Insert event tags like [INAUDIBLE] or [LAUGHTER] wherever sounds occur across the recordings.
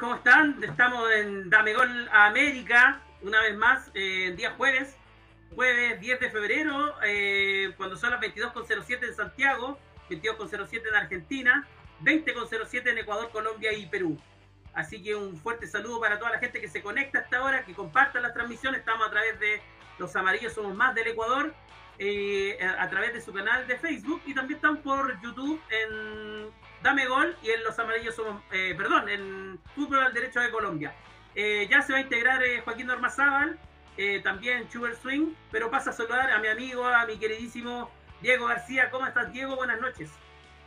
¿cómo están? Estamos en Dame Gol América, una vez más, eh, día jueves, jueves 10 de febrero, eh, cuando son las 22.07 en Santiago, 22.07 en Argentina, 20.07 en Ecuador, Colombia y Perú. Así que un fuerte saludo para toda la gente que se conecta hasta ahora, que comparta las transmisiones. Estamos a través de Los Amarillos Somos Más del Ecuador, eh, a a través de su canal de Facebook y también están por YouTube en Dame Gol y en Los Amarillos Somos, eh, perdón, en Fútbol al Derecho de Colombia. Eh, ya se va a integrar eh, Joaquín Normazábal, eh, también Sugar Swing, pero pasa a saludar a mi amigo, a mi queridísimo Diego García. ¿Cómo estás, Diego? Buenas noches.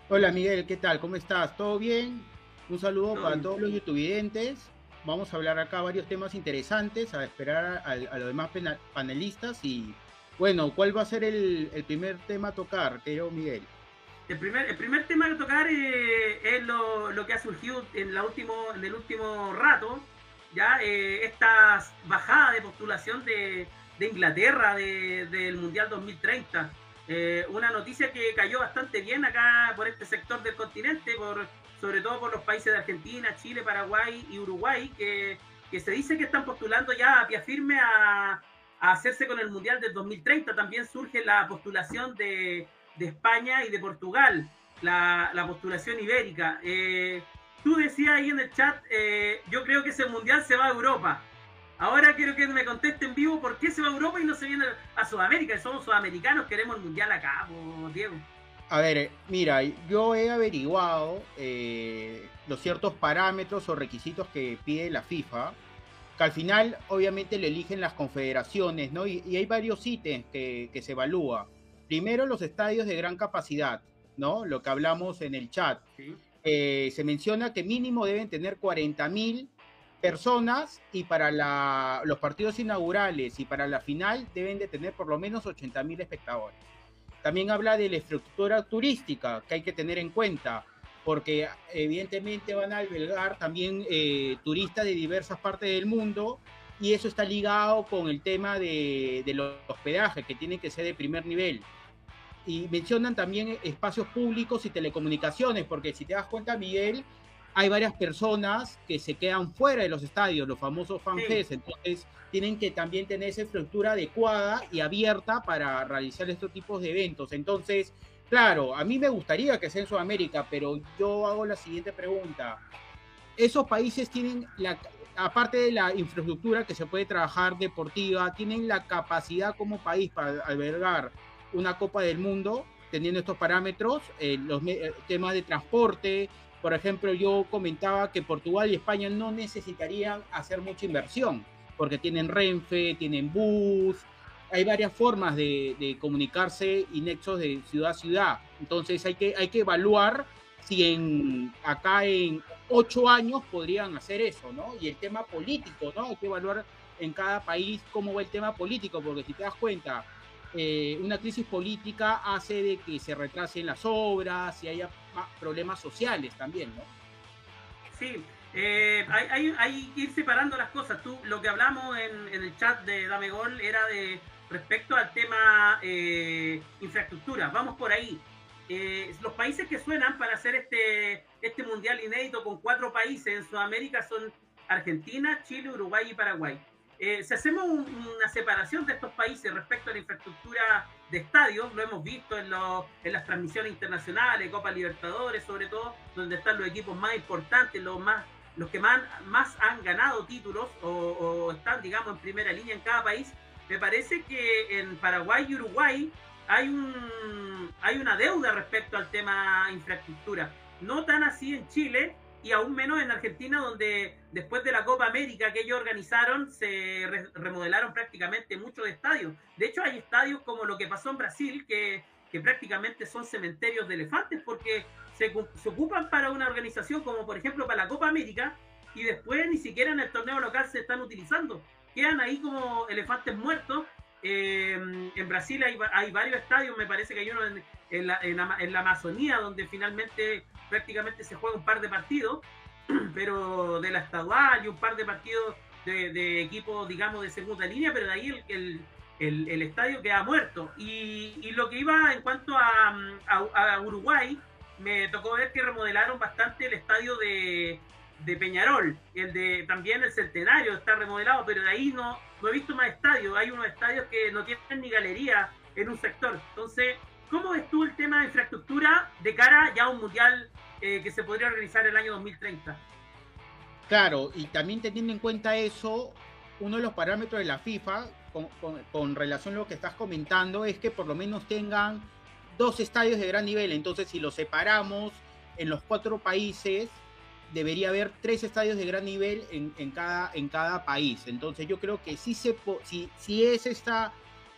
Hola Miguel, ¿qué tal? ¿Cómo estás? ¿Todo bien? Un saludo Todo para bien. todos los youtubidentes. Vamos a hablar acá varios temas interesantes, a esperar a, a los demás panelistas y bueno, ¿cuál va a ser el, el primer tema a tocar, querido Miguel? El primer, el primer tema que tocar eh, es lo, lo que ha surgido en, la último, en el último rato, ya eh, esta bajada de postulación de, de Inglaterra de- del Mundial 2030. Eh, una noticia que cayó bastante bien acá por este sector del continente, por, sobre todo por los países de Argentina, Chile, Paraguay y Uruguay, que, que se dice que están postulando ya a pie firme a, a hacerse con el Mundial del 2030. También surge la postulación de, de España y de Portugal, la, la postulación ibérica. Eh, tú decías ahí en el chat, eh, yo creo que ese mundial se va a Europa. Ahora quiero que me conteste en vivo por qué se va a Europa y no se viene a Sudamérica. Somos sudamericanos, queremos el mundial acá, Diego. A ver, mira, yo he averiguado eh, los ciertos parámetros o requisitos que pide la FIFA, que al final obviamente le eligen las confederaciones, ¿no? Y, y hay varios ítems que, que se evalúa. Primero, los estadios de gran capacidad, ¿no? Lo que hablamos en el chat. ¿sí? Eh, se menciona que mínimo deben tener 40.000 personas y para la- los partidos inaugurales y para la final deben de tener por lo menos 80.000 espectadores. También habla de la estructura turística que hay que tener en cuenta, porque evidentemente van a albergar también eh, turistas de diversas partes del mundo y eso está ligado con el tema de, de los hospedajes que tienen que ser de primer nivel. Y mencionan también espacios públicos y telecomunicaciones, porque si te das cuenta, Miguel, hay varias personas que se quedan fuera de los estadios, los famosos fanfest, entonces tienen que también tener esa estructura adecuada y abierta para realizar estos tipos de eventos. Entonces, claro, a mí me gustaría que sea en Sudamérica, pero yo hago la siguiente pregunta. Esos países tienen la aparte de la infraestructura que se puede trabajar deportiva, tienen la capacidad como país para albergar una Copa del Mundo, teniendo estos parámetros, eh, los eh, temas de transporte. Por ejemplo, yo comentaba que Portugal y España no necesitarían hacer mucha inversión, porque tienen Renfe, tienen bus, hay varias formas de, de comunicarse y nexos de ciudad a ciudad. Entonces hay que, hay que evaluar si en, acá en ocho años podrían hacer eso, ¿no? Y el tema político, ¿no? Hay que evaluar en cada país cómo va el tema político, porque si te das cuenta, eh, una crisis política hace de que se retrasen las obras y haya ma- problemas sociales también, ¿no? Sí, eh, hay, hay- hay que ir separando las cosas. Tú, lo que hablamos en, en el chat de Dame Gol era de respecto al tema eh, infraestructura. Vamos por ahí. Eh, los países que suenan para hacer este, este mundial inédito con cuatro países en Sudamérica son Argentina, Chile, Uruguay y Paraguay. Eh, si hacemos un- una separación de estos países respecto a la infraestructura de estadios, lo hemos visto en, en las transmisiones internacionales, Copa Libertadores, sobre todo, donde están los equipos más importantes, los más los que más, más han ganado títulos o, o están, digamos, en primera línea en cada país, me parece que en Paraguay y Uruguay hay, un, hay una deuda respecto al tema infraestructura. No tan así en Chile y aún menos en Argentina, donde después de la Copa América que ellos organizaron, se re- remodelaron prácticamente muchos estadios. De hecho, hay estadios como lo que pasó en Brasil, que, que prácticamente son cementerios de elefantes, porque se, cu- se ocupan para una organización como por ejemplo para la Copa América, y después ni siquiera en el torneo local se están utilizando. Quedan ahí como elefantes muertos. Eh, en Brasil hay, hay varios estadios, me parece que hay uno en, en la, en la Amazonía, donde finalmente prácticamente se juega un par de partidos, [CLEARS THROAT] pero de la estadual y un par de partidos de, de equipos, digamos, de segunda línea, pero de ahí el, el- el, el estadio queda muerto. Y, y, lo que iba en cuanto a, a, a, Uruguay, me tocó ver que remodelaron bastante el estadio de, de Peñarol, el de también el Centenario está remodelado, pero de ahí no, no he visto más estadios. Hay unos estadios que no tienen ni galería en un sector. Entonces, ¿cómo ves tú el tema de infraestructura de cara ya a un mundial eh, que se podría realizar el año 2030? Claro, y también teniendo en cuenta eso, uno de los parámetros de la FIFA con, relación a lo que estás comentando es que por lo menos tengan dos estadios de gran nivel. Entonces, si los separamos en los cuatro países, debería haber tres estadios de gran nivel en, cada, en cada país. Entonces yo creo que si, se, si, si es esta,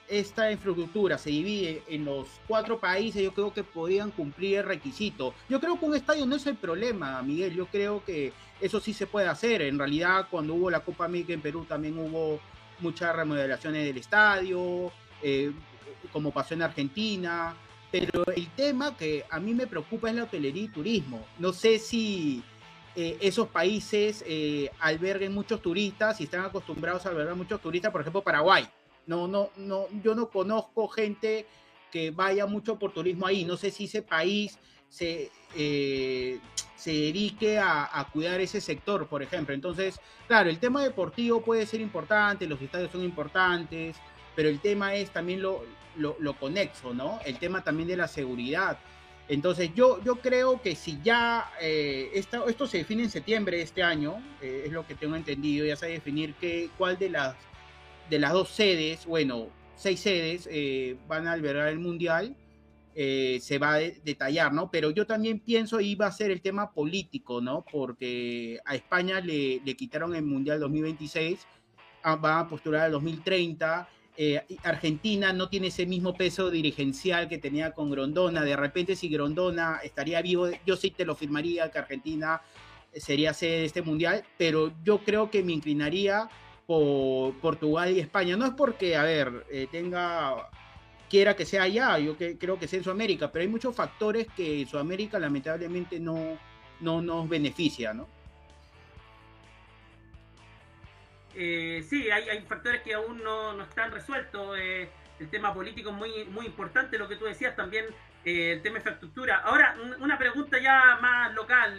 esta infraestructura se divide en los cuatro países, yo creo que podrían cumplir el requisito. Yo creo que un estadio no es el problema, Miguel. Yo creo que eso sí se puede hacer. En realidad, cuando hubo la Copa América en Perú, también hubo muchas remodelaciones del estadio, eh, como pasó en Argentina. Pero el tema que a mí me preocupa es la hotelería y turismo. No sé si eh, esos países eh, alberguen muchos turistas y están acostumbrados a albergar muchos turistas, por ejemplo, Paraguay. No, no, no, yo no conozco gente que vaya mucho por turismo ahí. No sé si ese país se, eh, se dedique a, cuidar ese sector, por ejemplo. Entonces, claro, el tema deportivo puede ser importante, los estadios son importantes, pero el tema es también lo, lo, lo conexo, ¿no? El tema también de la seguridad. Entonces yo, yo creo que si ya eh, esto, se define en septiembre de este año, eh, es lo que tengo entendido, ya se definir que, cuál de las, de las dos sedes, bueno, seis sedes eh, van a albergar el Mundial, eh, se va a de, detallar, ¿no? Pero yo también pienso iba a ser el tema político, ¿no? Porque a España le, le quitaron el Mundial 2026, ah, van a postular el 2030 eh, Argentina no tiene ese mismo peso dirigencial que tenía con Grondona. De repente, si Grondona estaría vivo, yo sí te lo firmaría que Argentina sería sede de este mundial, pero yo creo que me inclinaría por Portugal y España. No es porque, a ver, eh, tenga quiera que sea allá, yo que, creo que sea en Sudamérica, pero hay muchos factores que Sudamérica lamentablemente no, no nos beneficia, ¿no? Eh, sí, hay, hay, factores que aún no, no están resueltos. Eh, el tema político es muy, muy importante, lo que tú decías también, eh, el tema de infraestructura. Ahora, una pregunta ya más local.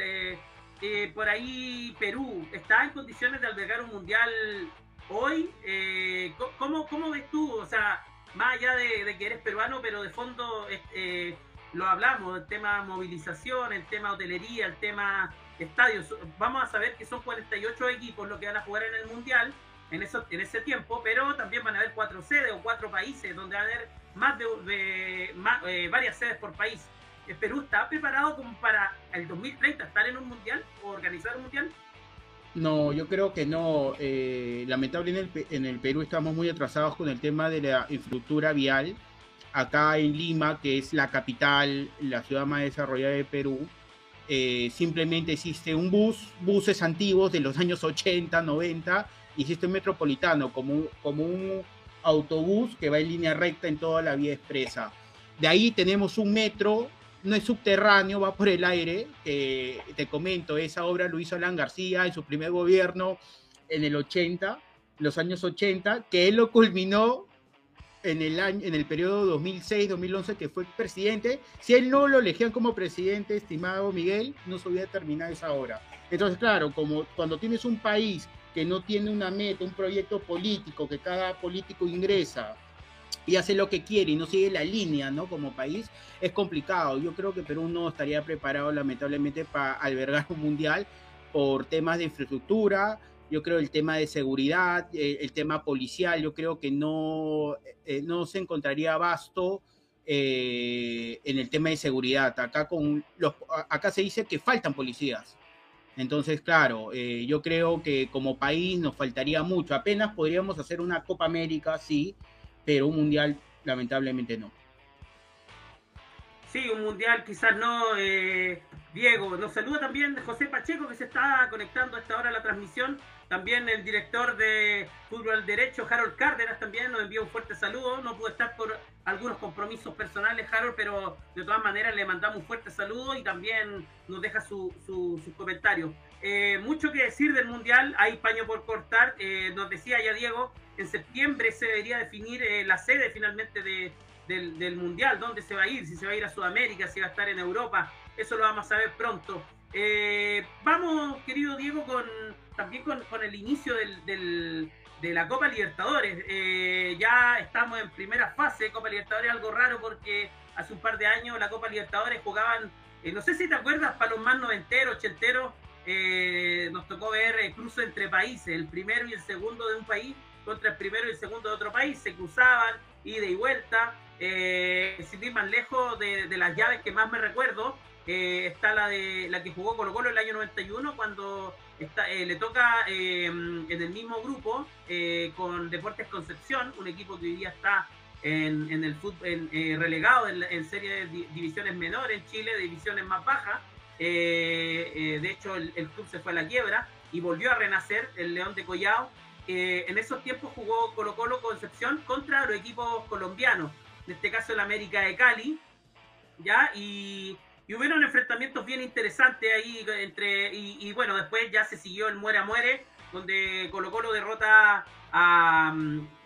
Eh, por ahí Perú, ¿está en condiciones de albergar un mundial hoy? ¿cómo, ¿Cómo ves tú? O sea, más allá de, que eres peruano, pero de fondo lo hablamos, el tema movilización, el tema hotelería, el tema estadios. Vamos a saber que son 48 equipos los que van a jugar en el Mundial en, en ese tiempo, pero también van a haber cuatro sedes o cuatro países donde va a haber más de, eh, varias sedes por país. ¿El Perú está preparado como para el 2030 estar en un Mundial o organizar un Mundial? No, yo creo que no. Eh, lamentablemente en el, en el Perú estamos muy atrasados con el tema de la infraestructura vial. Acá en Lima, que es la capital, la ciudad más desarrollada de Perú, eh, simplemente existe un bus, buses antiguos de los años 80, 90, y existe un metropolitano como como un autobús que va en línea recta en toda la vía expresa. De ahí tenemos un metro, no es subterráneo, va por el aire, que te comento, esa obra lo hizo Alan García en su primer gobierno en el 80, los años 80, que él lo culminó en el, año, en el periodo 2006-2011 que fue presidente, si él no lo elegían como presidente, estimado Miguel, no se hubiera terminado esa obra. Entonces, claro, como cuando tienes un país que no tiene una meta, un proyecto político, que cada político ingresa y hace lo que quiere y no sigue la línea, ¿no? Como país, es complicado. Yo creo que Perú no estaría preparado, lamentablemente, para albergar un mundial por temas de infraestructura, yo creo el tema de seguridad, eh, el tema policial, yo creo que no, eh, no se encontraría abasto eh, en el tema de seguridad. Acá, con los, acá se dice que faltan policías. Entonces, claro, eh, yo creo que como país nos faltaría mucho. Apenas podríamos hacer una Copa América, sí, pero un mundial lamentablemente no. Sí, un mundial quizás no. Eh, Diego, nos saluda también José Pacheco que se está conectando a esta hora a la transmisión. También el director de Fútbol Derecho, Harold Cárdenas, también nos envía un fuerte saludo. No pudo estar por algunos compromisos personales, Harold, pero de todas maneras le mandamos un fuerte saludo y también nos deja su, su, sus comentarios. eh, mucho que decir del Mundial, hay paño por cortar. Eh, nos decía ya Diego, en septiembre se debería definir eh, la sede finalmente de, del, del, Mundial, dónde se va a ir, si se va a ir a Sudamérica, si va a estar en Europa, eso lo vamos a saber pronto. vamos, querido Diego, con también con, con el inicio del, del, de la Copa Libertadores. ya estamos en primera fase, Copa Libertadores algo raro porque hace un par de años la Copa Libertadores jugaban, no sé si te acuerdas, más noventeros, ochenteros, eh, nos tocó ver el cruce entre países, el primero y el segundo de un país contra el primero y el segundo de otro país, se cruzaban, ida y vuelta, eh, sin ir más lejos de, las llaves que más me recuerdo, eh, está la de la que jugó Colo Colo el año 91 cuando está, eh, le toca eh, en el mismo grupo con Deportes Concepción, un equipo que hoy día está en, el fútbol, relegado en, en serie de divisiones menores en Chile, divisiones más bajas, de hecho, el, el, club se fue a la quiebra y volvió a renacer el León de Collao. Eh, en esos tiempos jugó Colo Colo Concepción contra los equipos colombianos, en este caso el América de Cali, ¿ya? Y, y hubieron enfrentamientos bien interesantes ahí entre, y, bueno, después ya se siguió el muere a muere, donde Colo Colo derrota a...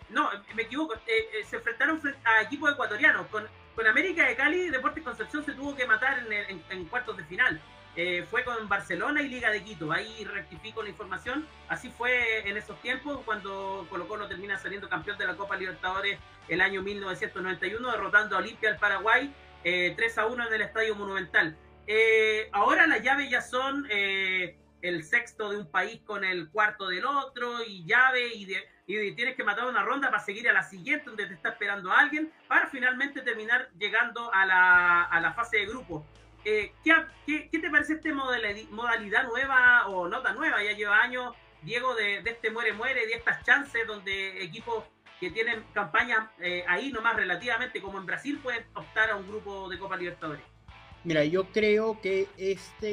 No, me equivoco, eh, se enfrentaron a equipos ecuatorianos, con con América de Cali, Deportes Concepción se tuvo que matar en, en cuartos de final. Eh, fue con Barcelona y Liga de Quito. Ahí rectifico la información. Así fue en esos tiempos, cuando Colo Colo termina saliendo campeón de la Copa Libertadores el año 1991, derrotando a Olimpia al Paraguay eh, 3 a 1 en el Estadio Monumental. Eh, ahora las llaves ya son eh, el sexto de un país con el cuarto del otro, y llave, y, de, y tienes que matar una ronda para seguir a la siguiente, donde te está esperando alguien, para finalmente terminar llegando a la, a la fase de grupo. Eh, ¿qué, te parece esta modalidad nueva o no tan nueva? Ya lleva años, Diego, de, de este muere-muere, de estas chances donde equipos que tienen campañas eh, ahí nomás relativamente, como en Brasil, pueden optar a un grupo de Copa Libertadores. Mira, yo creo que esta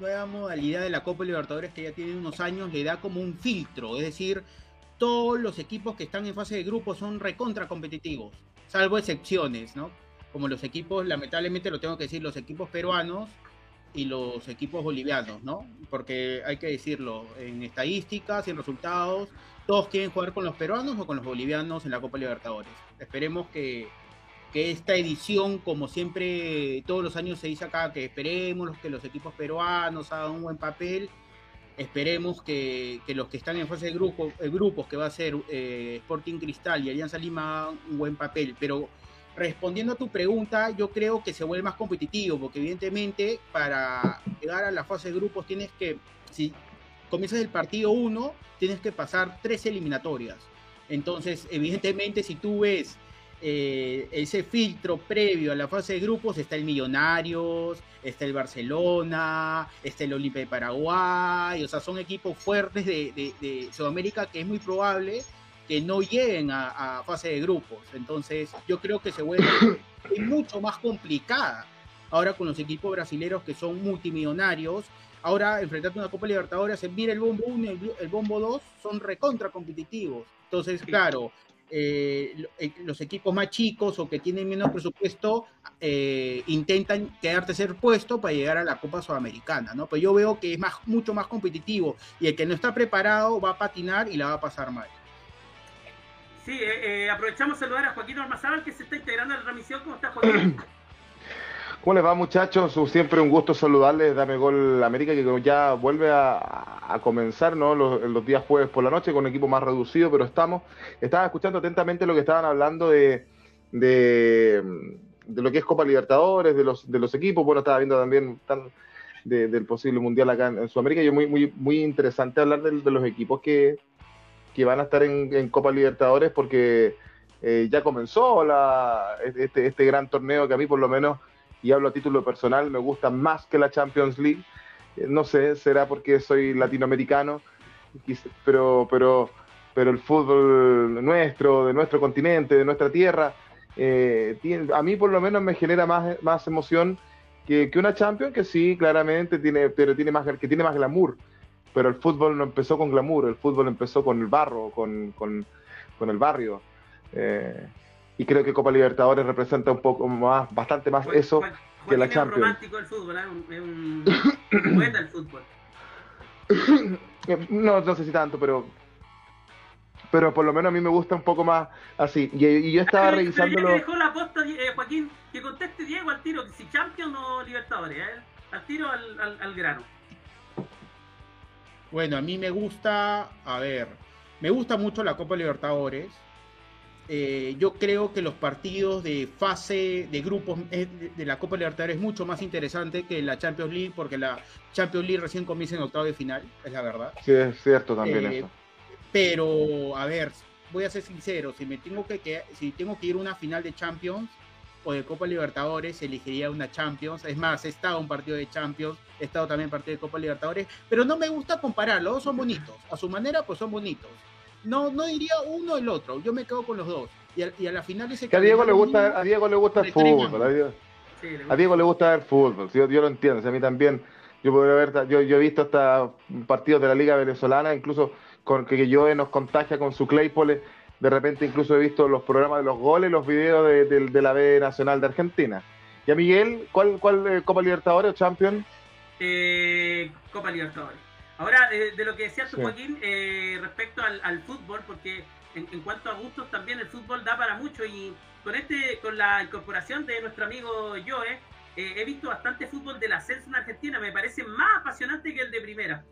nueva modalidad de la Copa Libertadores que ya tiene unos años le da como un filtro, es decir, todos los equipos que están en fase de grupo son recontra competitivos, salvo excepciones, ¿no? Como los equipos, lamentablemente lo tengo que decir, los equipos peruanos y los equipos bolivianos, ¿no? Porque hay que decirlo, en estadísticas y en resultados, todos quieren jugar con los peruanos o con los bolivianos en la Copa Libertadores. Esperemos que que esta edición, como siempre todos los años se dice acá, que esperemos que los equipos peruanos hagan un buen papel, esperemos que, que los que están en fase de grupo, eh, grupos, que va a ser eh, Sporting Cristal y Alianza Lima, un buen papel. Pero respondiendo a tu pregunta, yo creo que se vuelve más competitivo, porque evidentemente para llegar a la fase de grupos tienes que, si comienzas el partido 1, tienes que pasar tres eliminatorias. Entonces, evidentemente, si tú ves eh, ese filtro previo a la fase de grupos está el Millonarios, está el Barcelona, está el Olimpia de Paraguay, o sea, son equipos fuertes de, de, de Sudamérica que es muy probable que no lleguen a, a, fase de grupos. Entonces, yo creo que se vuelve [COUGHS] mucho más complicada ahora con los equipos brasileños que son multimillonarios. Ahora, enfrentando una Copa Libertadores, mira el bombo 1 y el, bombo 2 son recontra competitivos. Entonces, claro, eh, los equipos más chicos o que tienen menos presupuesto eh, intentan quedar tercer puesto para llegar a la Copa Sudamericana, ¿no? Pero yo veo que es más, mucho más competitivo y el que no está preparado va a patinar y la va a pasar mal. Sí, eh, aprovechamos saludar a Joaquín Ormazábal que se está integrando a la transmisión. ¿Cómo está Joaquín? [CLEARS THROAT] ¿Cómo les va muchachos? Siempre un gusto saludarles, Dame Gol América, que ya vuelve a, comenzar ¿no? los, los, días jueves por la noche con un equipo más reducido, pero estamos, estaba escuchando atentamente lo que estaban hablando de, de, de lo que es Copa Libertadores, de los, de los equipos, bueno, estaba viendo también tan, de, del posible Mundial acá en, Sudamérica, y es muy, muy, muy interesante hablar de los equipos que, que, van a estar en, Copa Libertadores porque eh, ya comenzó la, este, este gran torneo que a mí por lo menos y hablo a título personal, me gusta más que la Champions League. Eh, no sé, será porque soy latinoamericano, pero, pero, pero el fútbol nuestro, de nuestro continente, de nuestra tierra, eh, a mí por lo menos me genera más, más emoción que, que, una Champions que sí, claramente, tiene, pero tiene más, que tiene más glamour. Pero el fútbol no empezó con glamour, el fútbol empezó con el barro, con, con, con el barrio. Eh, y creo que Copa Libertadores representa un poco más, bastante más eso que la es Champions. romántico el fútbol, ¿eh? es un, un [COUGHS] poeta el fútbol. [COUGHS] no, no sé si tanto, pero pero por lo menos a mí me gusta un poco más así. Y, y yo estaba Pero ya revisándolo. que dejó la posta, eh, Joaquín, que conteste Diego al tiro, si Champions o Libertadores, ¿eh? al tiro al, al, al grano. Bueno, a mí me gusta, a ver, me gusta mucho la Copa Libertadores. Eh, yo creo que los partidos de fase de grupos eh, de, la Copa Libertadores es mucho más interesante que la Champions League, porque la Champions League recién comienza en octavo de final, es la verdad. Sí, es cierto también Eh, eso. Pero, a ver, voy a ser sincero, si me tengo que, que- si tengo que ir a una final de Champions o de Copa Libertadores, elegiría una Champions. Es más, he estado en un partido de Champions, he estado también en partido de Copa Libertadores, pero no me gusta comparar, los dos son bonitos. A su manera, pues son bonitos. No, no diría uno o el otro, yo me quedo con los dos. Y a, y a la final ese Que a Diego le gusta, a Diego le gusta el fútbol. A Diego, Sí, le a gusta. Diego le gusta el fútbol. Yo, yo lo entiendo. sí, a mí también. Yo podría ver, yo, yo he visto hasta partidos de la Liga Venezolana, incluso con que, que Joe nos contagia con su Claypole. De repente incluso he visto los programas de los goles, los videos de, de- de la B Nacional de Argentina. Y a Miguel, ¿cuál, cuál eh, Copa Libertadores o Champions? Eh, Copa Libertadores. Ahora, de, de lo que decías tú, Sí. Joaquín, eh, respecto al, al fútbol, porque en, en cuanto a gustos también el fútbol da para mucho y con este, con la incorporación de nuestro amigo Joe, eh, he visto bastante fútbol de la ascenso en Argentina, me parece más apasionante que el de primera.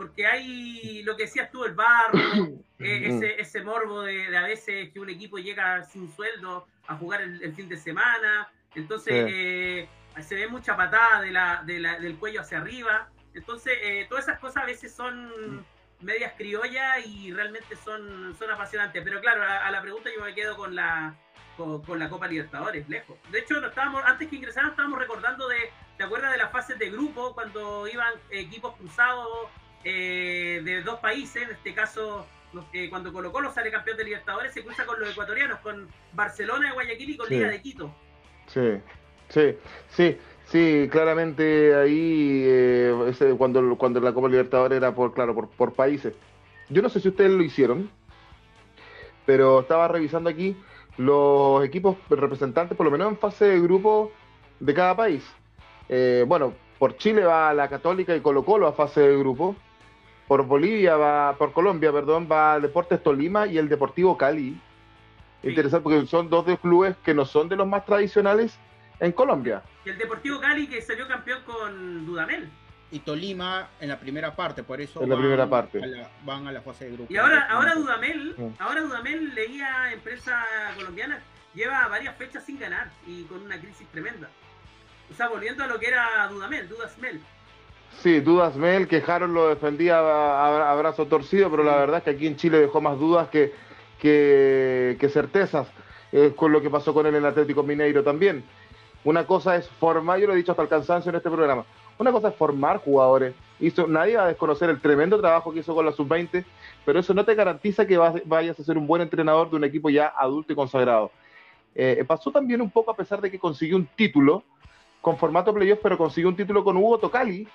Porque hay lo que decías tú, el barro, eh, [COUGHS] ese, ese morbo de, de a veces que un equipo llega sin sueldo a jugar el, el fin de semana. Entonces Sí. eh, se ve mucha patada de la, de la- del cuello hacia arriba. Entonces eh, todas esas cosas a veces son medias criollas y realmente son, son apasionantes. Pero claro, a, a la pregunta yo me quedo con la, con, con la Copa Libertadores, lejos. De hecho, no estábamos, antes que ingresaran estábamos recordando de, ¿te acuerdas de las fases de grupo cuando iban equipos cruzados eh, de dos países? En este caso, eh, cuando Colo Colo sale campeón de Libertadores, se cruza con los ecuatorianos, con Barcelona de Guayaquil y con Sí. Liga de Quito. Sí, sí, sí, sí, claramente ahí eh, ese- cuando, cuando la Copa Libertadores era por, claro, por, por países. Yo no sé si ustedes lo hicieron, pero estaba revisando aquí los equipos representantes, por lo menos en fase de grupo de cada país. Eh, bueno, por Chile va la Católica y Colo Colo a fase de grupo. Por Bolivia va, por Colombia, perdón, va Deportes Tolima y el Deportivo Cali. Sí. Interesante porque son dos de clubes que no son de los más tradicionales en Colombia. Y el Deportivo Cali que salió campeón con Dudamel. y Tolima en la primera parte, por eso En la primera parte. a la- van a la fase de grupo. Y ahora, ahora Dudamel, Sí. ahora Dudamel leía en prensa colombiana, lleva varias fechas sin ganar y con una crisis tremenda. O sea, volviendo a lo que era Dudamel, Dudasmel. Sí, dudas Mel, que Harold lo defendía a, brazo torcido, pero la verdad es que aquí en Chile dejó más dudas que, que, que certezas eh, con lo que pasó con él en el Atlético Mineiro también. Una cosa es formar, yo lo he dicho hasta el cansancio en este programa, una cosa es formar jugadores. Hizo, nadie va a desconocer el tremendo trabajo que hizo con la sub-20, pero eso no te garantiza que vas- vayas a ser un buen entrenador de un equipo ya adulto y consagrado. Eh, pasó también un poco a pesar de que consiguió un título con formato playoff, pero consiguió un título con Hugo Tocali,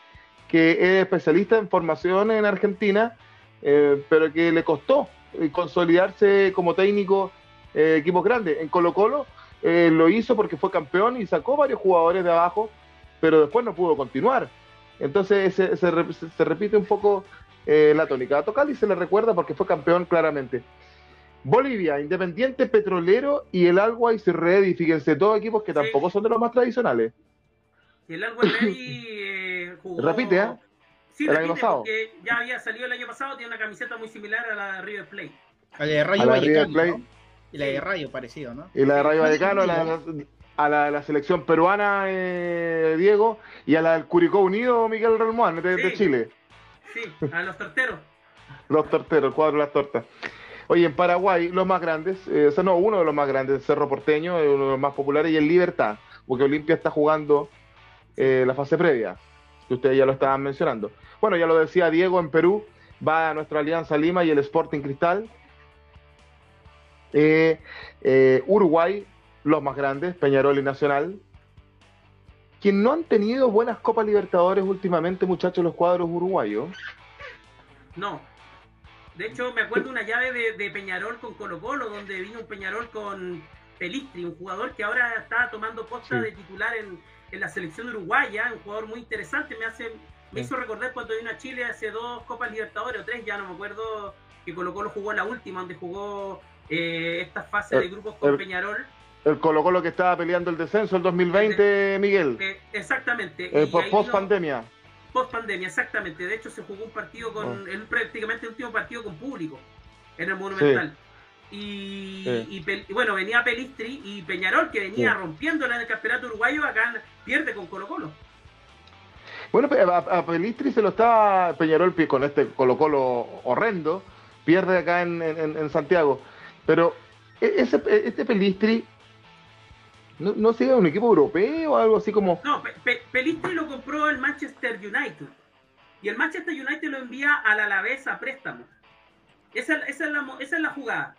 que es especialista en formación en Argentina, eh, pero que le costó eh, consolidarse como técnico eh, equipos grandes. En Colo Colo eh, lo hizo porque fue campeón y sacó varios jugadores de abajo, pero después no pudo continuar. Entonces se, se re- se- se repite un poco la tónica. A Tocali se le recuerda porque fue campeón claramente. Bolivia, Independiente Petrolero y el Always Ready, fíjense, todos equipos que Sí. tampoco son de los más tradicionales. El Always Ready jugó. Repite, ¿eh? Sí, El año repite, pasado. porque ya había salido el año pasado, tiene una camiseta muy similar a la de River Plate. La de Rayo Vallecano. Y la de Rayo parecido, ¿no? Y la de Rayo Vallecano, a la, a la, la selección peruana, eh, Diego, y a la del Curicó Unido, Miguel Ramón, de. Chile. Sí, a los torteros. Los torteros, el cuadro de las tortas. Oye, en Paraguay, los más grandes, eh, o sea, no, uno de los más grandes, Cerro Porteño, es uno de los más populares, y el Libertad, porque Olimpia está jugando eh, la fase previa, que ustedes ya lo estaban mencionando. Bueno, ya lo decía Diego, en Perú va a nuestra Alianza Lima y el Sporting Cristal. Eh, eh, Uruguay, los más grandes, Peñarol y Nacional. Que no han tenido buenas Copas Libertadores últimamente, muchachos, los cuadros uruguayos. No. De hecho, me acuerdo una llave de, de Peñarol con Colo Colo, donde vino un Peñarol con Pelistri, un jugador que ahora está tomando posta Sí. de titular en, en la selección uruguaya, un jugador muy interesante, me hace me hizo recordar cuando vino a Chile hace dos Copas Libertadores o tres, ya no me acuerdo, que Colo Colo jugó la última, donde jugó eh, esta fase de El- grupos con el- Peñarol. El Colo Colo que estaba peleando el descenso el 2020, Miguel. Eh, exactamente. Eh, post pandemia. Post pandemia, exactamente. De hecho, se jugó un partido con. el, prácticamente el último partido con público en el Monumental. Y, Sí. y bueno, venía Pelistri y Peñarol, que venía Sí. rompiéndola en el campeonato uruguayo, acá pierde con Colo Colo. Bueno, a, a Pelistri se lo está Peñarol con este Colo Colo horrendo, pierde acá en, en- en Santiago. Pero e- ese, este Pelistri, ¿no, no sigue un equipo europeo o algo así como... No, Pe- Pe- Pelistri lo compró el Manchester United. Y el Manchester United lo envía al Alavés a préstamo. Esa, esa es, la, esa es la jugada.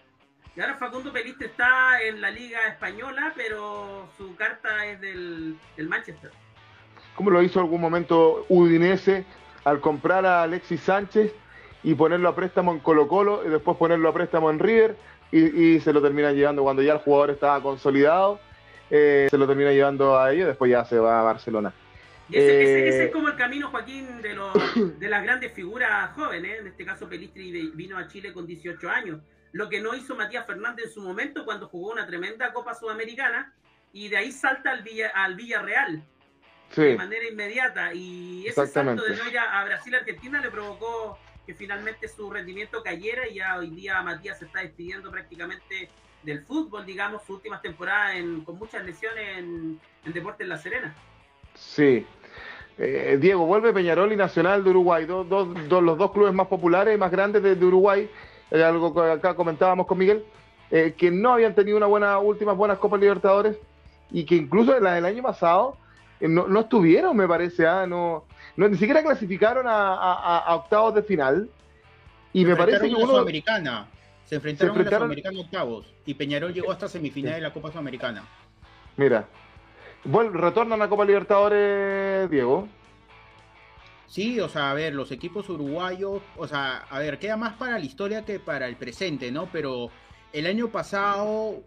Y ahora Facundo Pelistri está en la Liga Española, pero su carta es del, del Manchester. como lo hizo algún momento Udinese al comprar a Alexis Sánchez y ponerlo a préstamo en Colo Colo y después ponerlo a préstamo en River y, y se lo termina llevando cuando ya el jugador estaba consolidado, eh, se lo termina llevando a ellos, después ya se va a Barcelona. Y ese, ese- Eh, ese es como el camino, Joaquín, de, los, de las grandes figuras jóvenes. En este caso, Pelistri vi- vino a Chile con 18 años. Lo que no hizo Matías Fernández en su momento cuando jugó una tremenda Copa Sudamericana y de ahí salta al, Villa, al Villarreal de manera inmediata. Y ese salto de no ir a, a Brasil-Argentina le provocó que finalmente su rendimiento cayera y ya hoy día Matías se está despidiendo prácticamente del fútbol, digamos, sus últimas temporadas en- con muchas lesiones en, en Deportes La Serena. sí. Eh, Diego, vuelve Peñarol y Nacional de Uruguay, dos, dos- dos- los dos clubes más populares y más grandes de, de Uruguay, Eh, algo que acá comentábamos con Miguel, eh, que no habían tenido una buena, últimas buenas Copas Libertadores y que incluso la del año pasado eh, no, no estuvieron, me parece, ah, no, no, ni siquiera clasificaron a, a- a octavos de final. Y me parece que uno, Sudamericana. Se enfrentaron, Se enfrentaron- a la Sudamericana octavos. Y Peñarol llegó hasta semifinal de la Copa Sudamericana. mira, vuel- retornan a Copa Libertadores, Diego. Sí, o sea, a ver, los equipos uruguayos, o sea, a ver, queda más para la historia que para el presente, ¿no? Pero el año pasado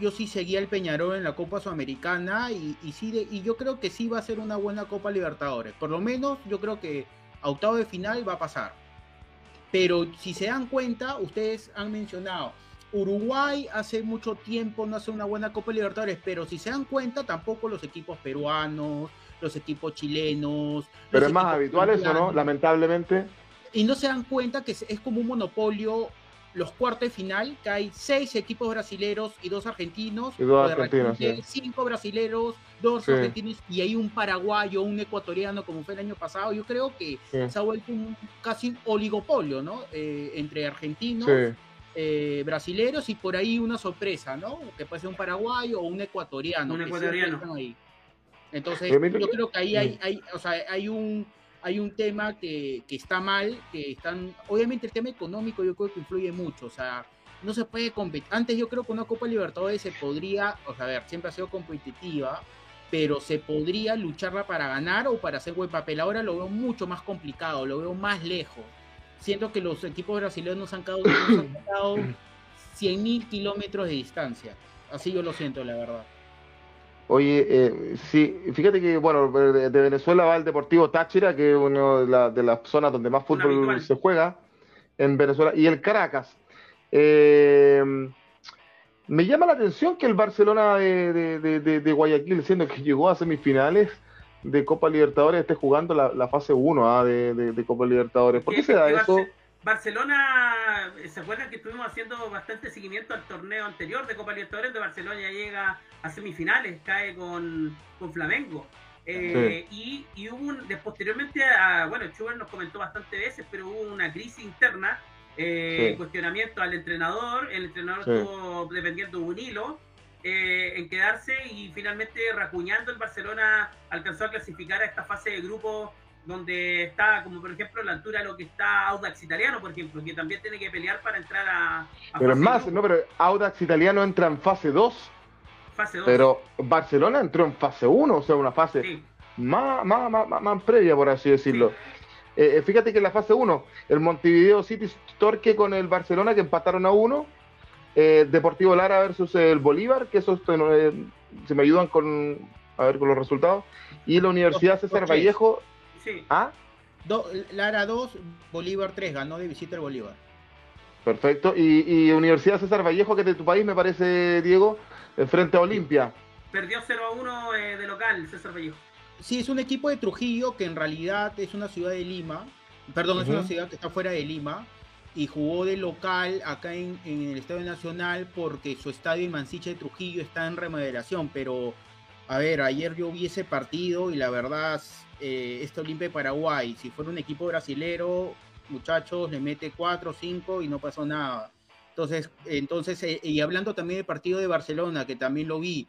yo sí seguía el Peñarol en la Copa Sudamericana y, sí, de- y yo creo que sí va a ser una buena Copa Libertadores. Por lo menos yo creo que a octavo de final va a pasar. Pero si se dan cuenta, ustedes han mencionado, Uruguay hace mucho tiempo no hace una buena Copa Libertadores, pero si se dan cuenta, tampoco los equipos peruanos, los equipos chilenos. Pero es más habitual eso, ¿no? Lamentablemente. y no se dan cuenta que es, como un monopolio los cuartos de final, que hay seis equipos brasileros y dos argentinos, Y dos argentinos, repente sí. cinco brasileros, dos Sí. argentinos y hay un paraguayo, un ecuatoriano como fue el año pasado. Yo creo que Sí. se ha vuelto un, casi un oligopolio, ¿no? Eh, entre argentinos, Sí. eh, brasileros y por ahí una sorpresa, ¿no? Que puede ser un paraguayo o un ecuatoriano. Un ecuatoriano. ahí. Entonces, yo creo que ahí hay, hay, o sea, hay un hay un tema que, que está mal, que están, obviamente el tema económico yo creo que influye mucho, o sea, no se puede competir. Antes yo creo que una Copa Libertadores se podría, o sea, a ver, siempre ha sido competitiva, pero se podría lucharla para ganar o para hacer buen papel. Ahora lo veo mucho más complicado, lo veo más lejos. Siento que los equipos brasileños han quedado, han quedado [COUGHS] 100.000 kilómetros de distancia. Así yo lo siento, la verdad. Oye, eh, sí, fíjate que, bueno, de, de Venezuela va el Deportivo Táchira, que es una de, la- de las zonas donde más fútbol se juega en Venezuela, y el Caracas. Eh, me llama la atención que el Barcelona de, de- Guayaquil, siendo que [LAUGHS] llegó a semifinales de Copa Libertadores, esté jugando la, la fase 1 de, de- Copa Libertadores. ¿Por qué se da eso? Barcelona, ¿se acuerdan que estuvimos haciendo bastante seguimiento al torneo anterior de Copa Libertadores? De Barcelona ya llega a semifinales, cae con, con Flamengo. Eh, y, y hubo un, de- posteriormente, a, bueno, Schubert nos comentó bastante veces, pero hubo una crisis interna, eh, Sí. cuestionamiento al entrenador, el entrenador Sí. estuvo dependiendo de un hilo eh, en quedarse y finalmente racuñando el Barcelona alcanzó a clasificar a esta fase de grupo donde está, como por ejemplo, la altura de lo que está Audax Italiano, por ejemplo, que también tiene que pelear para entrar a, a Pero es más, no, pero Audax Italiano entra en fase 2, fase 2. pero Barcelona entró en fase 1, o sea, una fase Sí, más, más, más, más- más previa, por así decirlo. Eh, eh, fíjate que en la fase 1, el Montevideo City Torque con el Barcelona, que empataron a 1. eh, Deportivo Lara versus el Bolívar, que esos eh, se me ayudan con, a ver, con los resultados. Y la Universidad César. Vallejo. Sí. ¿Ah? Do- Lara 2, Bolívar 3, ganó de visita el Bolívar. Perfecto. Y, y Universidad César Vallejo, que es de tu país, me parece, Diego, frente a Olimpia. Perdió 0 a 1 eh, de local César Vallejo. Sí, es un equipo de Trujillo que en realidad es una ciudad de Lima. Perdón, es una ciudad que está fuera de Lima. Y jugó de local acá en, en el Estadio Nacional porque su estadio en Mansiche de Trujillo está en remodelación. Pero, a ver, ayer yo vi ese partido y la verdad, eh, este Olimpia de Paraguay, si fuera un equipo brasilero, muchachos, le mete 4 o 5 y no pasó nada. Entonces, entonces eh, y hablando también del partido de Barcelona, que también lo vi,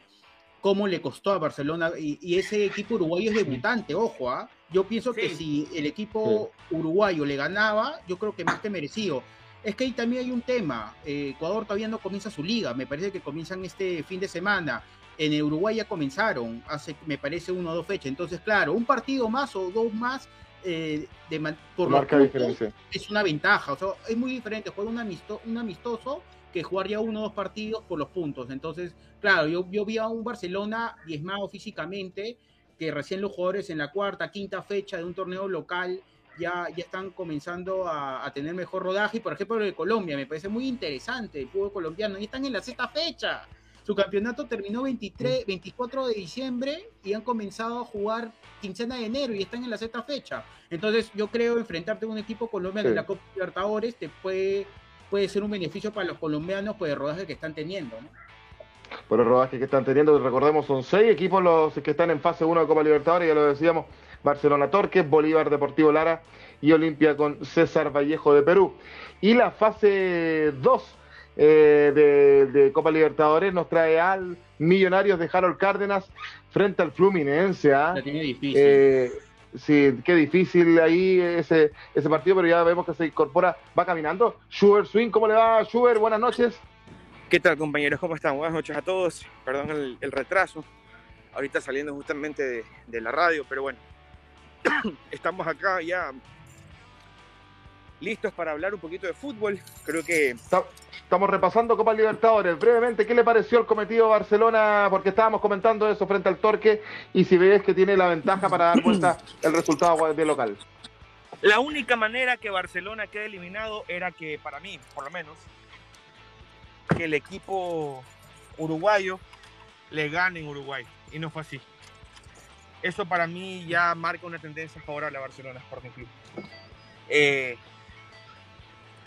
cómo le costó a Barcelona, y, y ese equipo uruguayo es debutante, ojo, ¿ah? Yo pienso que si el equipo uruguayo le ganaba, yo creo que más que merecido. Es que ahí también hay un tema. eh, Ecuador todavía no comienza su liga, me parece que comienzan este fin de semana. En el Uruguay ya comenzaron, hace, me parece, uno o dos fechas. Entonces, claro, un partido más o dos más eh, de por Marca diferencia. es una ventaja. O sea, es muy diferente jugar un, amisto- un amistoso que jugar ya uno o dos partidos por los puntos. Entonces, claro, yo, yo vi a un Barcelona diezmado físicamente, que recién los jugadores en la cuarta, quinta fecha de un torneo local ya, ya están comenzando a, a tener mejor rodaje. Y por ejemplo, lo de Colombia, me parece muy interesante el fútbol colombiano. Y están en la sexta fecha. Su campeonato terminó 23, 24 de diciembre y han comenzado a jugar quincena de enero y están en la sexta fecha. Entonces, yo creo enfrentarte a un equipo colombiano Sí. en la Copa Libertadores te puede, puede ser un beneficio para los colombianos por el rodaje que están teniendo. ¿no? por el rodaje que están teniendo. Recordemos, son seis equipos los que están en fase 1 de Copa Libertadores, ya lo decíamos, Barcelona Torques, Bolívar Deportivo Lara y Olimpia con César Vallejo de Perú. Y la fase 2 de, de Copa Libertadores nos trae al Millonarios de Harold Cárdenas frente al Fluminense. ¿ah? La tiene difícil. Eh, sí, qué difícil ahí ese, ese partido, pero ya vemos que se incorpora, va caminando. Schubert Swing, ¿cómo le va, Schubert? Buenas noches. ¿Qué tal compañeros? ¿Cómo están? Buenas noches a todos. Perdón el, el retraso. Ahorita saliendo justamente de, de la radio, pero bueno. [COUGHS] Estamos acá ya listos para hablar un poquito de fútbol. Creo que Estamos repasando Copa Libertadores. Brevemente, ¿qué le pareció el cometido Barcelona? Porque estábamos comentando eso frente al Torque y si ves que tiene la ventaja para dar vuelta el resultado de local. la única manera que Barcelona quede eliminado era que, para mí, por lo menos, que el equipo uruguayo le gane en Uruguay. Y no fue así. Eso para mí ya marca una tendencia favorable a Barcelona Sporting Club. Eh,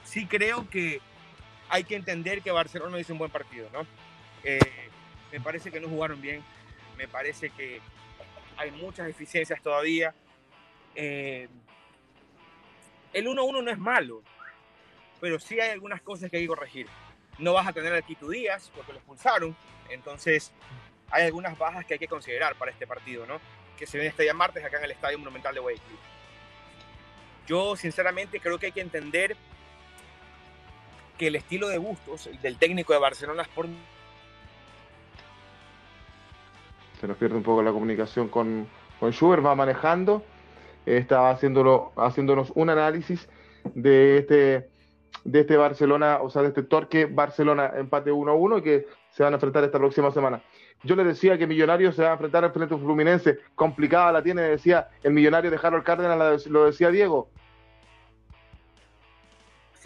sí creo que hay que entender que Barcelona hizo un buen partido, ¿no? Eh, me parece que no jugaron bien. Me parece que hay muchas deficiencias todavía. Eh, el 1-1 no es malo, pero sí hay algunas cosas que hay que corregir. No vas a tener al Quito Díaz porque lo expulsaron, entonces hay algunas bajas que hay que considerar para este partido, ¿no? Que se viene este día martes acá en el Estadio Monumental de Guayaquil. Yo sinceramente creo que hay que entender que el estilo de Bustos, el del técnico de Barcelona Sport, Se nos pierde un poco la comunicación con, con Schubert, va manejando, está haciéndolo, haciéndonos un análisis de este, de este Barcelona, o sea, de este Torque Barcelona empate 1-1 y que se van a enfrentar esta próxima semana. Yo le decía que Millonarios se va a enfrentar al frente Fluminense, complicada la tiene, decía el Millonario de Harold Cárdenas, lo decía Diego.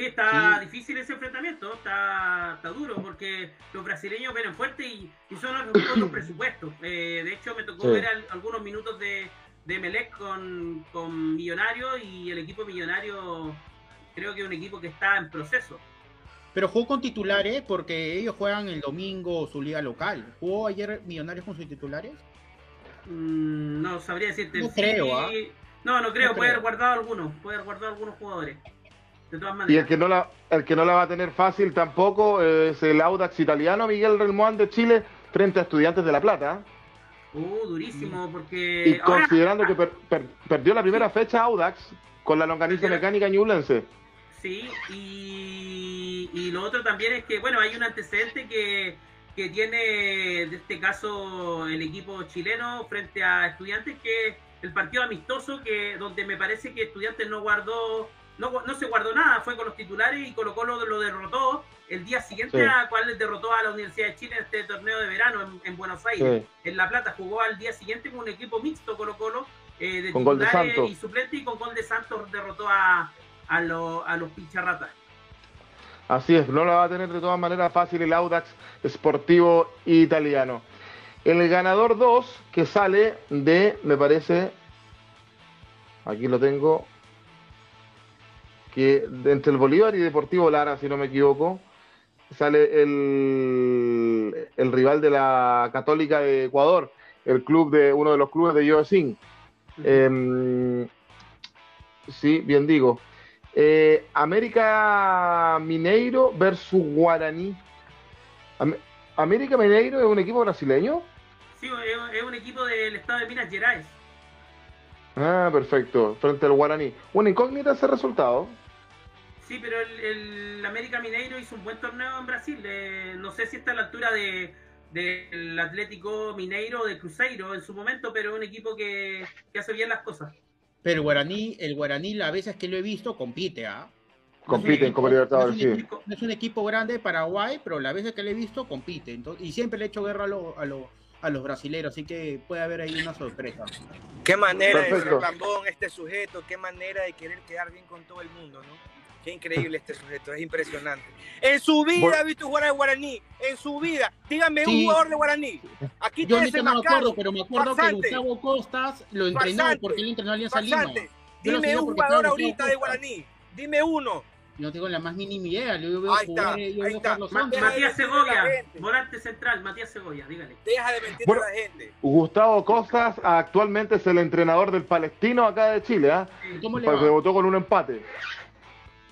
Sí, está Sí. difícil ese enfrentamiento, está, está duro porque los brasileños vienen fuerte y, y son otros [COUGHS] presupuestos. Eh, de hecho, me tocó Sí. ver al- algunos minutos de, de Melec con, con Millonario y el equipo Millonario creo que es un equipo que está en proceso. Pero jugó con titulares porque ellos juegan el domingo su liga local. ¿Jugó ayer Millonarios con sus titulares? Mm, no sabría decirte. No Sí, creo, ¿ah? No, no creo, No puede creo. haber guardado algunos, puede haber guardado algunos jugadores. De todas Y el que no la, el que no la va a tener fácil tampoco es el Audax italiano, Miguel Relmuán de Chile, frente a Estudiantes de La Plata. ¿eh? Uh, durísimo, Y porque ahora- considerando que per- per- perdió la primera fecha Audax con la longaniza mecánica ñublense. Sí, y, y lo otro también es que, bueno, hay un antecedente que, que tiene, de este caso, el equipo chileno frente a Estudiantes, que es el partido amistoso, que donde me parece que Estudiantes no guardó, no, se guardó nada, fue con los titulares y Colo Colo lo derrotó el día siguiente Sí. a cual derrotó a la Universidad de Chile en este torneo de verano en, en Buenos Aires. Sí. En La Plata jugó al día siguiente con un equipo mixto Colo Colo eh, de Con gol de titulares Santos. y suplente y con gol de Santos derrotó a, a, lo- a los pincharratas. Así es, no la va a tener de todas maneras fácil el Audax Sportivo Italiano. El ganador 2 que sale de, me parece, aquí lo tengo, que entre el Bolívar y Deportivo Lara, si no me equivoco, sale el, el rival de la Católica de Ecuador, el club de uno de los clubes de Yosin. Em, sí, bien digo. Eh, América Mineiro versus Guaraní. Am- América Mineiro es un equipo brasileño. Sí, es un equipo del estado de Minas Gerais. Ah, perfecto. Frente al Guaraní. Una incógnita ese resultado. Sí, pero el, el América Mineiro hizo un buen torneo en Brasil. Eh, no sé si está a la altura de del Atlético Mineiro o de Cruzeiro en su momento, pero es un equipo que, que hace bien las cosas. Pero el Guaraní, el Guaraní, las veces que lo he visto, compite, ¿ah? Compite en Copa Libertadores, no es, sí. equipo, no es un equipo grande de Paraguay, pero las veces que lo he visto, compite. Entonces, y siempre le he hecho guerra a, lo- a, lo- a los brasileros, así que puede haber ahí una sorpresa. Qué manera de Perfecto. ser lambón este sujeto, qué manera de querer quedar bien con todo el mundo, ¿no? Qué increíble este sujeto, es impresionante. En su vida Por- ha visto jugar al Guaraní, en su vida. Dígame un jugador de Guaraní. Aquí Yo tienes ahorita el no me acuerdo, pero me acuerdo farsante. que Gustavo Costas lo entrenó Farsante. porque él entrenó a Alianza Lima. Yo Dime un porque jugador ahorita de. Guaraní. Dime uno. No tengo la más mínima idea. Yo veo Ahí jugar, está, yo ahí veo está. Carlos Ma- Sánchez. Deja de Matías Segovia, volante central, Matías Segovia, dígale. Deja de mentirle Bueno. a la gente. Gustavo Costas actualmente es el entrenador del Palestino acá de Chile, ¿ah? ¿Cómo le Pues va? debutó con un empate.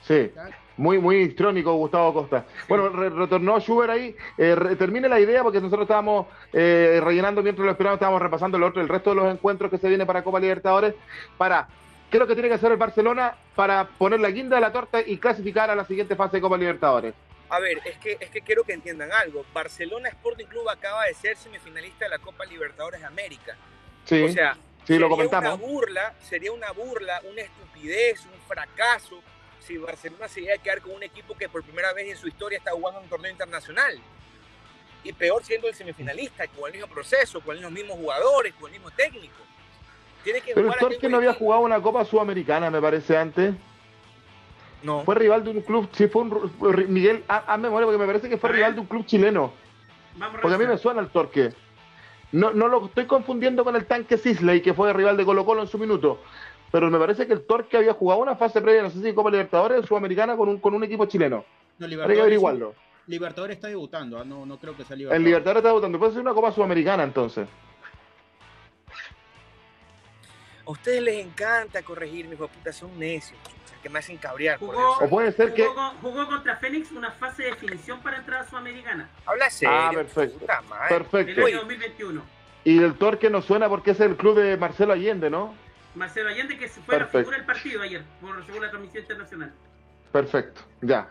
Sí. Muy, muy histrónico Gustavo Costa. Bueno, re- retornó Schubert ahí. Eh, termine la idea porque nosotros estábamos eh, rellenando mientras lo esperábamos, estábamos repasando el, otro, el resto de los encuentros que se viene para Copa Libertadores. Para, ¿qué es lo que tiene que hacer el Barcelona para poner la guinda de la torta y clasificar a la siguiente fase de Copa Libertadores? A ver, es que, es que quiero que entiendan algo. Barcelona Sporting Club acaba de ser semifinalista de la Copa Libertadores de América. Sí, O sea, sí, lo sería comentamos. una burla, sería una burla, una estupidez, un fracaso si Barcelona se llega a quedar con un equipo que por primera vez en su historia está jugando un torneo internacional. Y peor siendo el semifinalista, con el mismo proceso, con los mismos jugadores, con el mismo técnico. Tiene que Pero el jugar Torque no había jugado una Copa Sudamericana, me parece, antes. No. Fue rival de un club, sí, fue un, Miguel, haz haz memoria porque me parece que fue rival de un club chileno. Vamos Porque a mí me suena el Torque. No, no lo estoy confundiendo con el tanque Sisley, que fue rival de Colo Colo en su minuto. Pero me parece que el Torque había jugado una fase previa, no sé si Copa Libertadores o Sudamericana, con un, con un equipo chileno. No, Hay que Libertadores, averiguarlo. Libertadores está debutando, ah, no, no creo que sea El Libertadores. Está votando. Puede ser una Copa Sudamericana entonces. A ustedes les encanta corregir, mis putas, son necios, que me hacen cabrear por Jugó- eso. O puede ser que. Jugó, con- jugó contra Fénix una fase de definición para entrar a Sudamericana Habla serio. Ah, perfecto. puta madre. el Perfecto. año 2021. Y el Torque nos suena porque es el club de Marcelo Allende, ¿no? Marcelo Allende, que fue Perfecto. la figura del partido ayer, por según la transmisión internacional. Perfecto. Ya.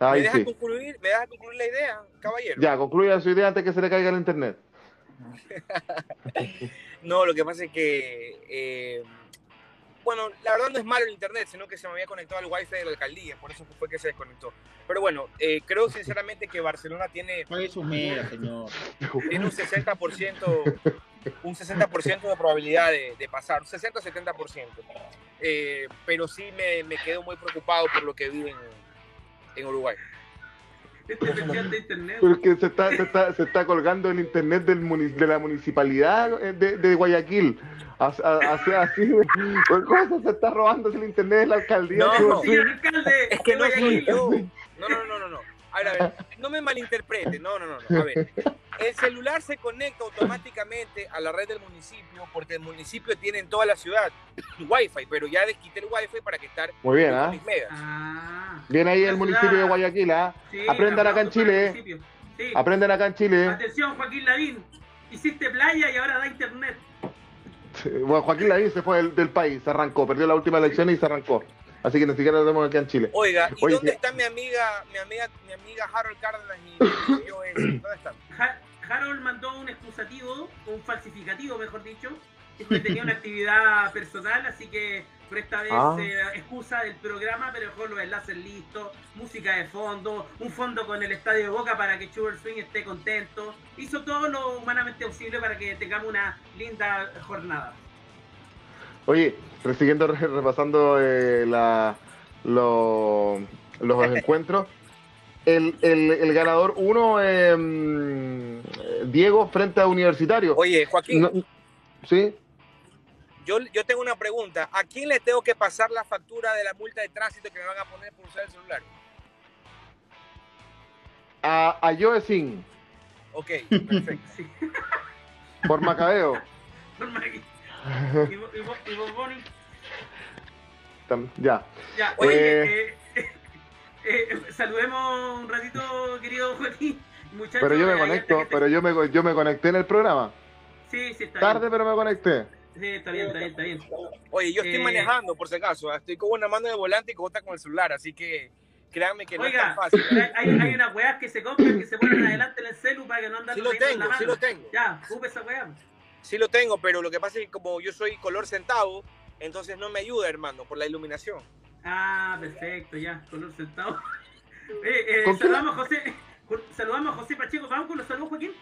¿Me Ahí dejas sí. concluir? ¿Me dejas concluir la idea, caballero? Ya, concluya su idea antes que se le caiga el internet. [LAUGHS] No, lo que pasa es que, eh, bueno, la verdad no es malo el internet, sino que se me había conectado al wifi de la alcaldía, por eso fue que se desconectó. Pero bueno, eh, creo [LAUGHS] sinceramente que Barcelona tiene, megas, señor. tiene un 60%, un 60% de probabilidad de, de pasar, un 60-70%. Eh, pero sí me, me quedo muy preocupado por lo que vi en, en Uruguay. Esta versión de internet. Pero es que se está, se está, se está colgando el internet del muni- de la municipalidad eh, de, de Guayaquil. Así, así, ¿cómo se está robando el internet de la alcaldía? No. Digo, sí. Es que no soy yo. No, no, no, no, no. A ver, a ver, no me malinterprete. No, no, no, no. A ver, el celular se conecta automáticamente a la red del municipio porque el municipio tiene en toda la ciudad Wi-Fi, pero ya desquité el Wi-Fi para que estar Muy bien, con ¿ah? mis megas. Ah, Viene ahí el municipio de. Guayaquil, ¿ah? sí, Aprendan acá en Chile. Sí. Aprenden acá en Chile. Atención, Joaquín Lavín. Hiciste playa y ahora da internet. Bueno, Joaquín Lavín se fue del, del país, se arrancó, perdió la última elección y se arrancó. Así que ni siquiera lo tenemos acá en Chile. Oiga, ¿y Oye, dónde que- está mi amiga, mi amiga, mi amiga Harold Cárdenas y [LAUGHS] yo? ¿Dónde están? Ha- Harold mandó un excusativo, un falsificativo, mejor dicho, que tenía una [LAUGHS] actividad personal, así que por esta vez Ah. eh, excusa del programa, pero dejó los enlaces listos, música de fondo, un fondo con el estadio de Boca para que Sugar Swing esté contento. Hizo todo lo humanamente posible para que tengamos una linda jornada. Oye, siguiendo re- repasando eh, la, lo- los [LAUGHS] encuentros, el, el- el ganador uno, eh, Diego, frente a Universitario. Oye, Joaquín, No- ¿Sí? yo, yo tengo una pregunta. ¿A quién le tengo que pasar la factura de la multa de tránsito que me van a poner por usar el celular? A, a Joe Sin, Ok, perfecto. [LAUGHS] Sí. por Macabeo. Norma aquí. Y vos- y vos- y vos, Bonnie. Tam- Ya. Ya, Oye. oye, eh, eh, saludemos un ratito, querido Joaquín. Muchachos, Pero yo me eh, conecto, pero yo me, yo me conecté en el programa. Sí, sí, está Tarde, bien. pero me conecté. Sí, está bien, está bien, está bien. Oye, yo estoy Eh, manejando, por si acaso. ¿ah? Estoy con una mano de volante y con otra con el celular, así que créanme que no es tan fácil. hay, hay- hay unas weas que se compran que se ponen adelante en el celu para que no andan Sí lo corriendo en la tengo, sí lo tengo. Ya, ocupe esa wea. Sí lo tengo, pero lo que pasa es que como yo soy color centavo, entonces no me ayuda, hermano, por la iluminación. Ah, perfecto, ya, color sentado. [LAUGHS] Eh, eh, saludamos a José, saludamos a José Pacheco. ¿Vamos con los saludos, Joaquín?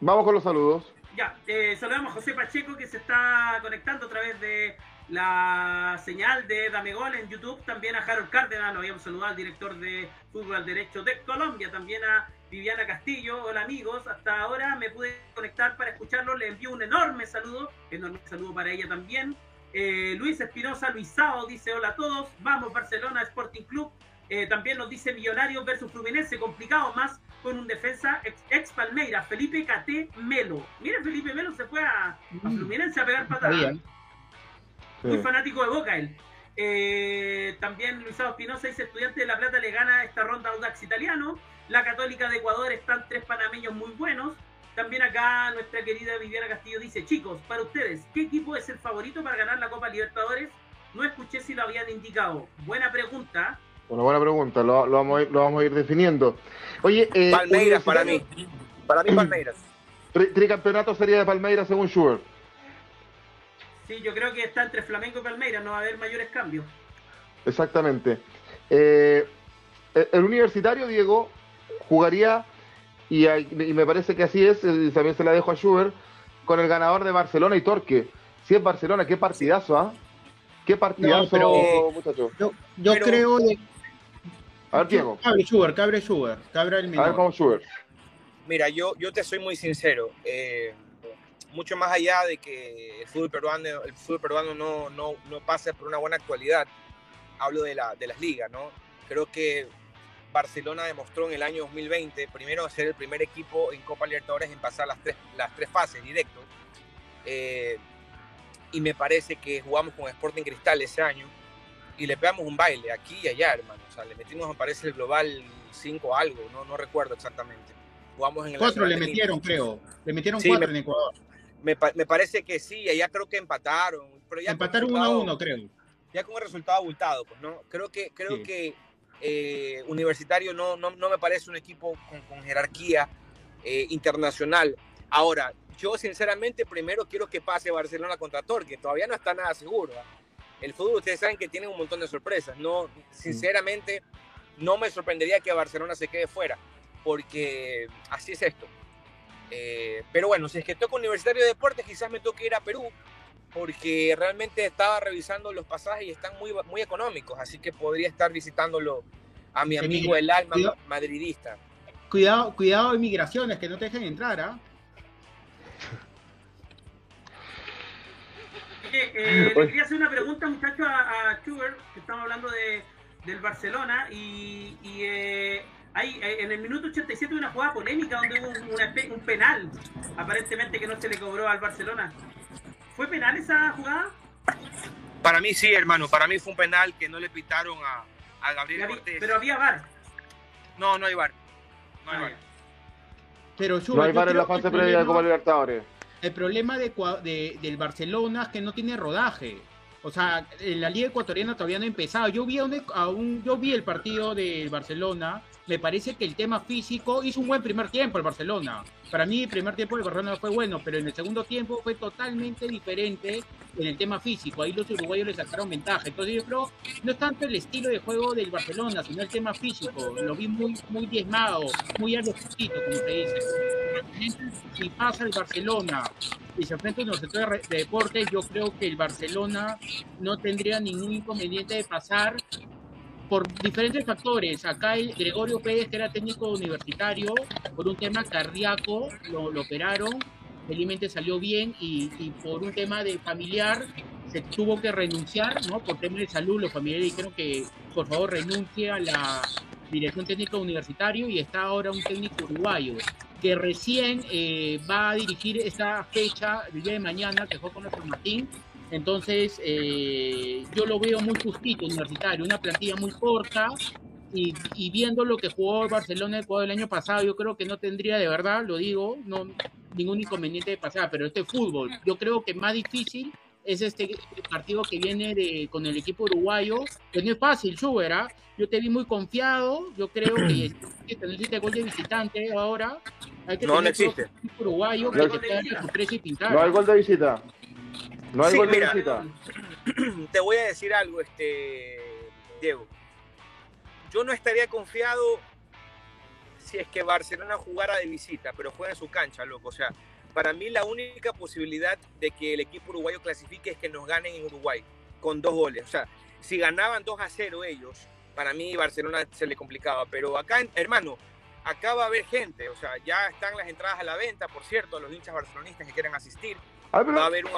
Vamos con los saludos. Ya, eh, saludamos a José Pacheco que se está conectando a través de la señal de Dame Gol en YouTube. También a Harold Cárdenas, lo habíamos saludado al director de Fútbol al Derecho de Colombia. También a Viviana Castillo. Hola amigos, hasta ahora me pude conectar para escucharlo. Le envío un enorme saludo, enorme saludo para ella también. Eh, Luis Espinosa Luisao dice hola a todos. Vamos Barcelona Sporting Club. Eh, también nos dice Millonarios versus Fluminense, complicado más con un defensa ex, ex Palmeira, Felipe Cate Melo. Mira, Felipe Melo se fue a, a Fluminense a pegar patadas. Muy Sí. fanático de Boca él. Eh, también Luisado Espinosa dice estudiante de La Plata le gana esta ronda a Audax Italiano. La Católica de Ecuador están tres panameños muy buenos. También acá nuestra querida Viviana Castillo dice, chicos, para ustedes, ¿qué equipo es el favorito para ganar la Copa Libertadores? No escuché si lo habían indicado. Buena pregunta. Una buena pregunta, lo, lo vamos, a ir, lo vamos a ir definiendo. Oye, eh, Palmeiras para mí. Para mí, Palmeiras. [CLEARS THROAT] Tri- tricampeonato sería de Palmeiras según Schubert. Sí, yo creo que está entre Flamengo y Palmeiras, no va a haber mayores cambios. Exactamente. Eh, el universitario, Diego, jugaría, y, hay- y me parece que así es, y también se la dejo a Schubert, con el ganador de Barcelona y Torque. Si es Barcelona, qué partidazo, ¿ah? Qué partidazo, No, pero- muchachos. Yo, yo Pero- creo de. A ver, Diego, Cabre Sugar, Cabre Sugar, Cabra el a ver menor. con Schubert. Mira, yo, yo te soy muy sincero. eh, mucho más allá de que el fútbol peruano, el fútbol peruano no, no, no pase por una buena actualidad, hablo de, la, de las ligas, ¿no? Creo que Barcelona demostró en el año 2020, primero, ser el primer equipo en Copa Libertadores en pasar las tres, las tres fases directo. Eh, y me parece que jugamos con Sporting Cristal ese año y le pegamos un baile aquí y allá, hermano. O sea, le metimos, me parece, el global 5 algo, no, no recuerdo exactamente. Jugamos en el Cuatro le metieron, creo. Le metieron Sí, cuatro me- en Ecuador. Me, me parece que sí, allá creo que empataron. Pero ya Empataron uno a uno, creo. Ya con el resultado abultado, pues, ¿no? Creo que, creo Sí. que eh, Universitario no, no, no me parece un equipo con, con jerarquía eh, internacional. Ahora, yo sinceramente primero quiero que pase Barcelona contra Torque, todavía no está nada seguro. ¿ah? El fútbol, ustedes saben que tiene un montón de sorpresas. No, sinceramente, no me sorprendería que Barcelona se quede fuera, porque así es esto. Eh, pero bueno, si es que toca Universitario de Deportes, quizás me toque ir a Perú, porque realmente estaba revisando los pasajes y están muy, muy económicos, así que podría estar visitándolo a mi amigo el alma cuidado. madridista. Cuidado, cuidado de migraciones, que no te dejen entrar, ¿ah? Eh, [LAUGHS] le quería hacer una pregunta, muchachos, a, a Schubert, que estamos hablando de, del Barcelona, y, y, eh, hay, en el minuto 87 una jugada polémica donde hubo un, una espe- un penal, aparentemente que no se le cobró al Barcelona. ¿Fue penal esa jugada? Para mí sí, hermano, para mí fue un penal que no le pitaron a, a Gabriel había- Cortés. pero había VAR. No, no hay bar. No hay Ah, bar. ya. Pero No hay VAR en la fase el previa de Copa Libertadores. El problema de, de- del Barcelona es que no tiene rodaje. O sea, en la liga ecuatoriana todavía no ha empezado. Yo vi, a un, a un- yo vi el partido del Barcelona. Me parece que el tema físico hizo un buen primer tiempo el Barcelona. Para mí el primer tiempo del Barcelona fue bueno, pero en el segundo tiempo fue totalmente diferente en el tema físico. Ahí los uruguayos le sacaron ventaja. Entonces yo creo no es tanto el estilo de juego del Barcelona, sino el tema físico. Lo vi muy, muy diezmado, muy a lo justito, como se dice. si pasa el Barcelona y se enfrenta a los sectores de deportes, yo creo que el Barcelona no tendría ningún inconveniente de pasar por diferentes factores. Acá el Gregorio Pérez, que era técnico universitario, por un tema cardíaco, lo, lo operaron, felizmente salió bien y, y por un tema de familiar se tuvo que renunciar, ¿no? Por temas de salud, los familiares dijeron que por favor renuncie a la dirección técnica universitario y está ahora un técnico uruguayo que recién eh, va a dirigir esta fecha el día de mañana que fue con San Martín. Entonces, eh, yo lo veo muy justito universitario, una plantilla muy corta y, y viendo lo que jugó el Barcelona el, el año pasado, yo creo que no tendría de verdad, lo digo, no ningún inconveniente de pasar, pero este fútbol, yo creo que más difícil es este partido que viene de, con el equipo uruguayo, que no es fácil, Schubert, ¿ah? Yo te vi muy confiado, yo creo que, [CLEARS THROAT] que necesita gol de visitante ahora. Hay que No, no existe. uruguayo que No hay que darle su precio y pintar. No hay gol de visita. No hay Sí, mira. [CLEARS THROAT] te voy a decir algo, este Diego. Yo no estaría confiado si es que Barcelona jugara de visita, pero juega en su cancha, loco. O sea, para mí la única posibilidad de que el equipo uruguayo clasifique es que nos ganen en Uruguay con dos goles. O sea, si ganaban 2 a 0 ellos, para mí Barcelona se le complicaba. Pero acá, hermano, acá va a haber gente. O sea, ya están las entradas a la venta, por cierto, a los hinchas barcelonistas que quieran asistir. Ah, pero- Va a haber un,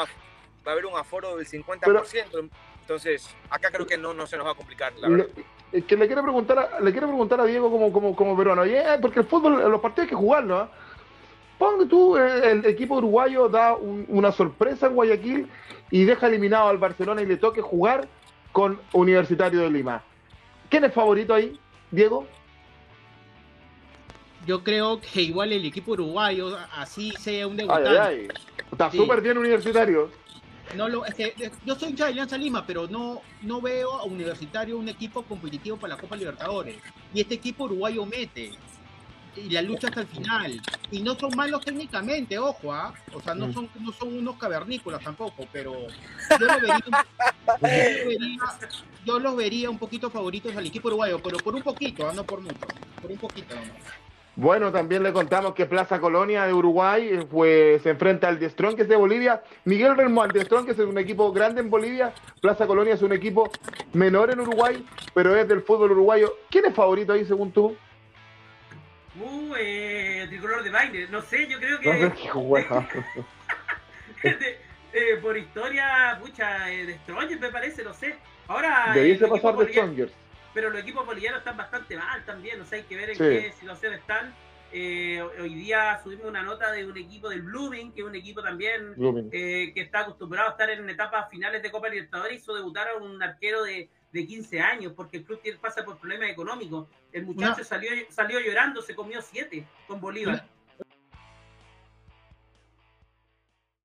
va a haber un aforo del 50%. Entonces, acá creo que no, no se nos va a complicar, la verdad. Le, es que le quiero preguntar a, le quiero preguntar a Diego como, como, como peruano, Oye, eh, porque el fútbol, los partidos hay que jugarlo, ¿ah? Ponte tú, eh, el equipo uruguayo da un- una sorpresa en Guayaquil y deja eliminado al Barcelona y le toque jugar con Universitario de Lima. ¿Quién es favorito ahí, Diego? Yo creo que igual el equipo uruguayo, así sea un debutante, ay, ay. Está Sí. súper bien Universitario. No lo, es que, yo soy hincha de Alianza Lima, pero no, no veo a Universitario un equipo competitivo para la Copa Libertadores. Y este equipo uruguayo mete. Y la lucha hasta el final. Y no son malos técnicamente, ojo, ¿ah? O sea, no Mm. son, no son unos cavernícolas tampoco, pero yo los vería, yo los vería, yo los vería un poquito favoritos al equipo uruguayo, pero por un poquito, ¿ah? no por mucho. Por un poquito nomás. Bueno, también le contamos que Plaza Colonia de Uruguay fue, se enfrenta al Destrón, que es de Bolivia. Miguel Relmo, al Destrón, que es un equipo grande en Bolivia. Plaza Colonia es un equipo menor en Uruguay, pero es del fútbol uruguayo. ¿Quién es favorito ahí, según tú? Uh, eh, tricolor de baile. No sé, yo creo No sé que [LAUGHS] de- eh, por historia, pucha, eh, Destroyer me parece, no sé. Ahora, Debiese pasar de Strongers. Pero los equipos bolivianos están bastante mal también, o sea, hay que ver en Sí. qué situación están. Eh, hoy día subimos una nota de un equipo del Blooming, que es un equipo también eh, que está acostumbrado a estar en etapas finales de Copa Libertadores, hizo debutar a un arquero de, de 15 años, porque el club pasa por problemas económicos. El muchacho salió, salió llorando, se comió 7 con Bolívar.